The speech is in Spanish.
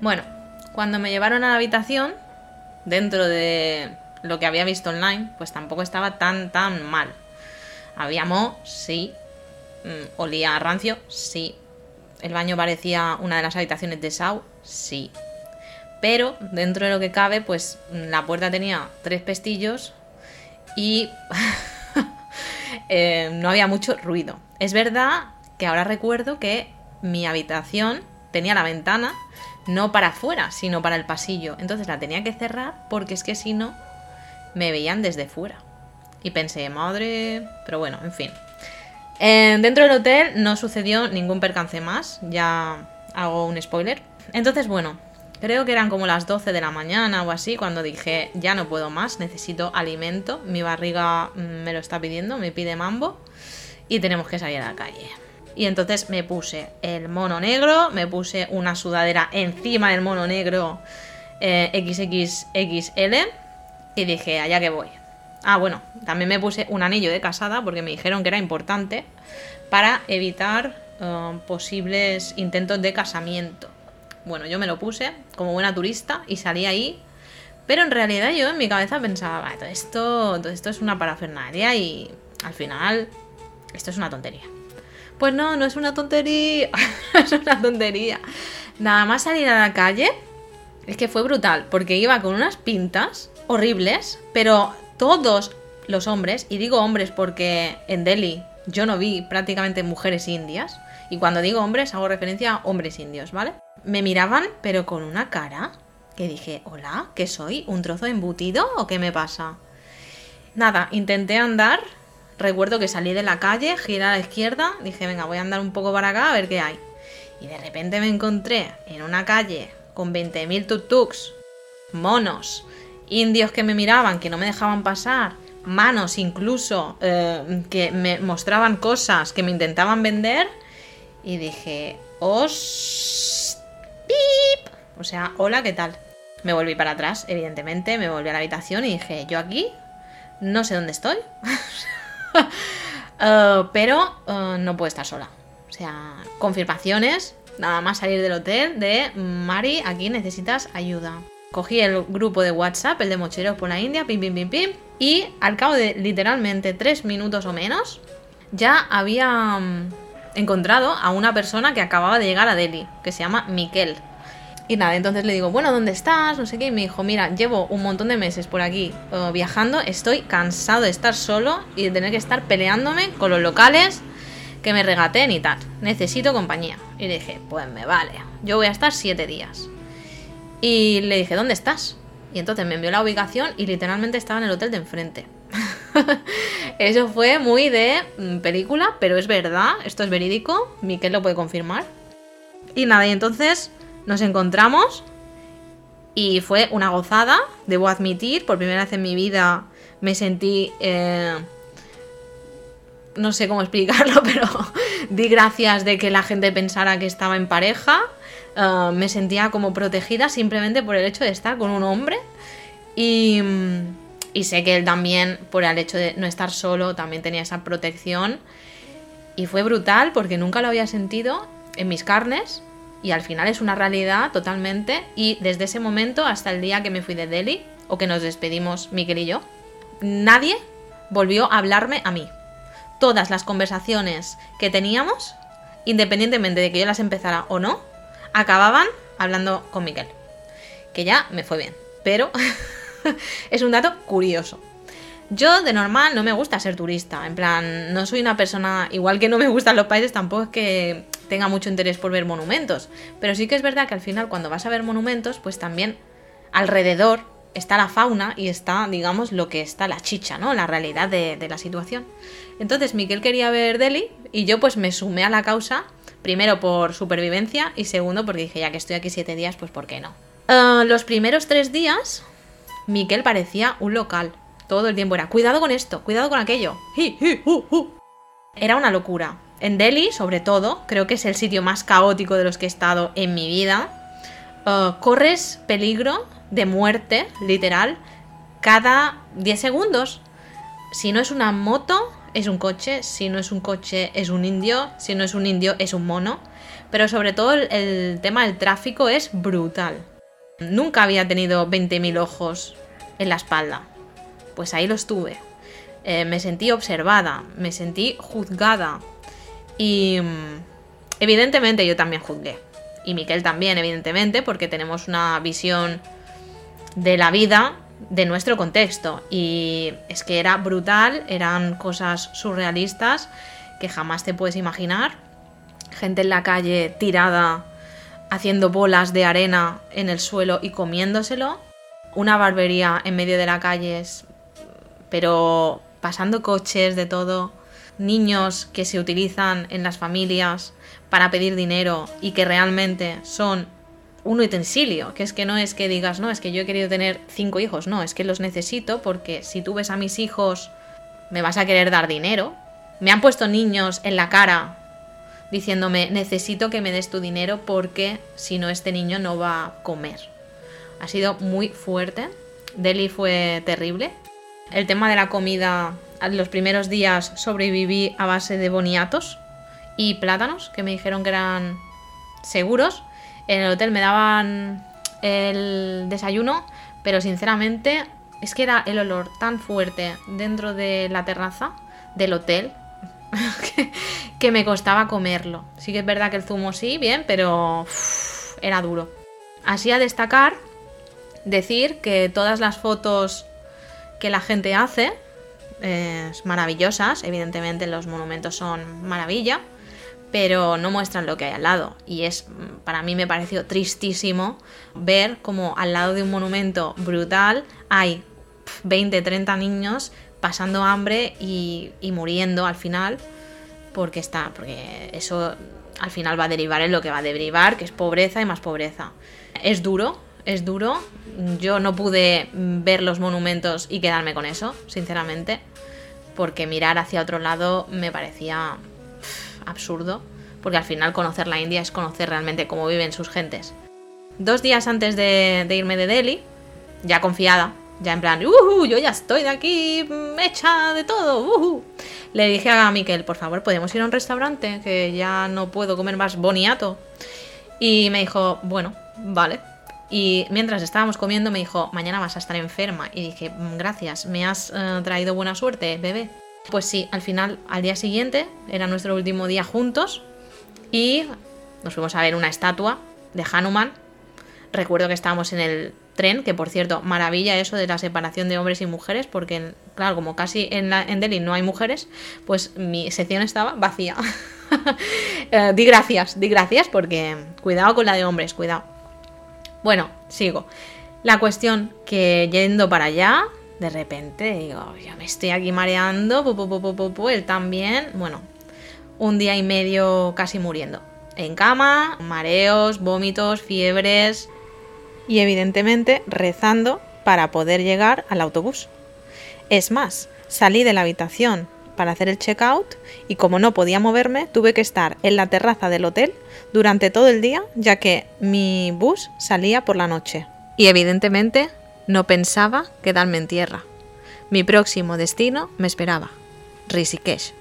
Bueno, cuando me llevaron a la habitación, dentro de lo que había visto online, pues tampoco estaba tan, tan mal. Había mo, sí. Mm, olía a rancio, sí. El baño parecía una de las habitaciones de Sau, sí. Pero dentro de lo que cabe, pues la puerta tenía tres pestillos y eh, no había mucho ruido. Es verdad que ahora recuerdo que mi habitación tenía la ventana no para afuera, sino para el pasillo. Entonces la tenía que cerrar porque es que si no, me veían desde fuera. Y pensé, madre... Pero bueno, en fin. Eh, dentro del hotel no sucedió ningún percance más. Ya hago un spoiler. Entonces, bueno, creo que eran como las 12 de la mañana o así cuando dije, ya no puedo más, necesito alimento. Mi barriga mm, me lo está pidiendo, me pide mambo. Y tenemos que salir a la calle. Y entonces me puse el mono negro, me puse una sudadera encima del mono negro eh, XXXL y dije, allá que voy. Ah, bueno, también me puse un anillo de casada porque me dijeron que era importante para evitar eh, posibles intentos de casamiento. Bueno, yo me lo puse como buena turista y salí ahí. Pero en realidad yo en mi cabeza pensaba, todo esto, todo esto es una parafernalia y al final esto es una tontería. Pues no, no es una tontería. es una tontería. Nada más salir a la calle, es que fue brutal, porque iba con unas pintas horribles, pero todos los hombres, y digo hombres porque en Delhi yo no vi prácticamente mujeres indias, y cuando digo hombres hago referencia a hombres indios, ¿vale? Me miraban, pero con una cara que dije, hola, ¿qué soy? ¿Un trozo embutido o qué me pasa? Nada, intenté andar recuerdo que salí de la calle, giré a la izquierda, dije, venga, voy a andar un poco para acá a ver qué hay. Y de repente me encontré en una calle con 20.000 tuk-tuks, monos, indios que me miraban, que no me dejaban pasar, manos incluso, eh, que me mostraban cosas, que me intentaban vender. Y dije, os... ¡Pip! O sea, hola, ¿qué tal? Me volví para atrás, evidentemente, me volví a la habitación y dije, yo aquí no sé dónde estoy. Eh, pero eh, no puedo estar sola. O sea, confirmaciones, nada más salir del hotel de Mari, aquí necesitas ayuda. Cogí el grupo de WhatsApp, el de mochileros por la India, pim, pim, pim, pim, y al cabo de literalmente tres minutos o menos, ya había mm, encontrado a una persona que acababa de llegar a Delhi, que se llama Miquel. Y nada, entonces le digo, bueno, ¿dónde estás? No sé qué. Y me dijo, mira, llevo un montón de meses por aquí eh, viajando, estoy cansado de estar solo y de tener que estar peleándome con los locales que me regateen y tal. Necesito compañía. Y le dije, pues me vale, yo voy a estar siete días. Y le dije, ¿dónde estás? Y entonces me envió la ubicación y literalmente estaba en el hotel de enfrente. Eso fue muy de mm, película, pero es verdad, esto es verídico, Miquel lo puede confirmar. Y nada, y entonces nos encontramos y fue una gozada, debo admitir, por primera vez en mi vida me sentí... Eh, no sé cómo explicarlo, pero di gracias de que la gente pensara que estaba en pareja. Eh, me sentía como protegida simplemente por el hecho de estar con un hombre. Y, y, sé que él también, por el hecho de no estar solo, también tenía esa protección. Y fue brutal porque nunca lo había sentido en mis carnes y al final es una realidad totalmente y desde ese momento hasta el día que me fui de Delhi o que nos despedimos Miquel y yo, nadie volvió a hablarme a mí. Todas las conversaciones que teníamos, independientemente de que yo las empezara o no, acababan hablando con Miquel. Que ya me fue bien, pero es un dato curioso. Yo de normal no me gusta ser turista, en plan, no soy una persona, igual que no me gustan los países, tampoco es que tenga mucho interés por ver monumentos, pero sí que es verdad que al final cuando vas a ver monumentos, pues también alrededor está la fauna y está, digamos, lo que está la chicha, ¿no? La realidad de, la situación. Entonces Miquel quería ver Delhi y yo pues me sumé a la causa, primero por supervivencia y segundo porque dije, ya que estoy aquí siete días, pues ¿por qué no? Eh, los primeros tres días, Miquel parecía un local todo el tiempo era, cuidado con esto, cuidado con aquello. Era una locura. En Delhi, sobre todo, creo que es el sitio más caótico de los que he estado en mi vida. Uh, corres peligro de muerte, literal, cada 10 segundos. Si no es una moto, es un coche. Si no es un coche, es un indio. Si no es un indio, es un mono. pero sobre todo el, el tema del tráfico es brutal. Nunca había tenido 20.000 ojos en la espalda. Pues ahí los tuve. Eh, me sentí observada, me sentí juzgada. Y mm, evidentemente yo también juzgué. Y Miquel también, evidentemente, porque tenemos una visión de la vida de nuestro contexto. Y es que era brutal, eran cosas surrealistas que jamás te puedes imaginar. Gente en la calle tirada, haciendo bolas de arena en el suelo y comiéndoselo. Una barbería en medio de la calle, pero pasando coches de todo. Niños que se utilizan en las familias para pedir dinero y que realmente son un utensilio, que es que no es que digas, no, es que yo he querido tener cinco hijos, no, es que los necesito porque si tú ves a mis hijos me vas a querer dar dinero. Me han puesto niños en la cara diciéndome, necesito que me des tu dinero porque si no este niño no va a comer. Ha sido muy fuerte. Delhi fue terrible. El tema de la comida, los primeros días sobreviví a base de boniatos y plátanos, que me dijeron que eran seguros. En el hotel me daban el desayuno, pero sinceramente es que era el olor tan fuerte dentro de la terraza del hotel que, me costaba comerlo. Sí que es verdad que el zumo sí, bien, pero era duro. Así a destacar, decir que todas las fotos que la gente hace, eh, maravillosas, evidentemente los monumentos son maravilla, pero no muestran lo que hay al lado. Y es, para mí me pareció tristísimo ver como al lado de un monumento brutal hay 20, 30 niños pasando hambre y, y muriendo al final, porque está, porque eso al final va a derivar en lo que va a derivar, que es pobreza y más pobreza. Es duro, es duro. Yo no pude ver los monumentos y quedarme con eso, sinceramente, porque mirar hacia otro lado me parecía absurdo, porque al final conocer la India es conocer realmente cómo viven sus gentes. Dos días antes de, irme de Delhi, ya confiada, ya en plan, uh, yo ya estoy de aquí, hecha de todo, Le dije a Miquel, por favor, ¿podemos ir a un restaurante? Que ya no puedo comer más boniato. Y me dijo, bueno, vale. Y mientras estábamos comiendo me dijo, mañana vas a estar enferma. Y dije, mm, gracias, me has eh, traído buena suerte, bebé. Pues sí, al final, al día siguiente, era nuestro último día juntos y nos fuimos a ver una estatua de Hanuman. Recuerdo que estábamos en el tren, que por cierto, maravilla eso de la separación de hombres y mujeres, porque claro, como casi en, la, en Delhi no hay mujeres, pues mi sección estaba vacía. Eh, di gracias, di gracias porque cuidado con la de hombres, cuidado. Bueno, sigo. La cuestión que yendo para allá, de repente digo, ya me estoy aquí mareando, él también, bueno, un día y medio casi muriendo. En cama, mareos, vómitos, fiebres y evidentemente rezando para poder llegar al autobús. Es más, salí de la habitación para hacer el checkout y como no podía moverme, tuve que estar en la terraza del hotel durante todo el día, ya que mi bus salía por la noche. Y evidentemente no pensaba quedarme en tierra. Mi próximo destino me esperaba, Rishikesh.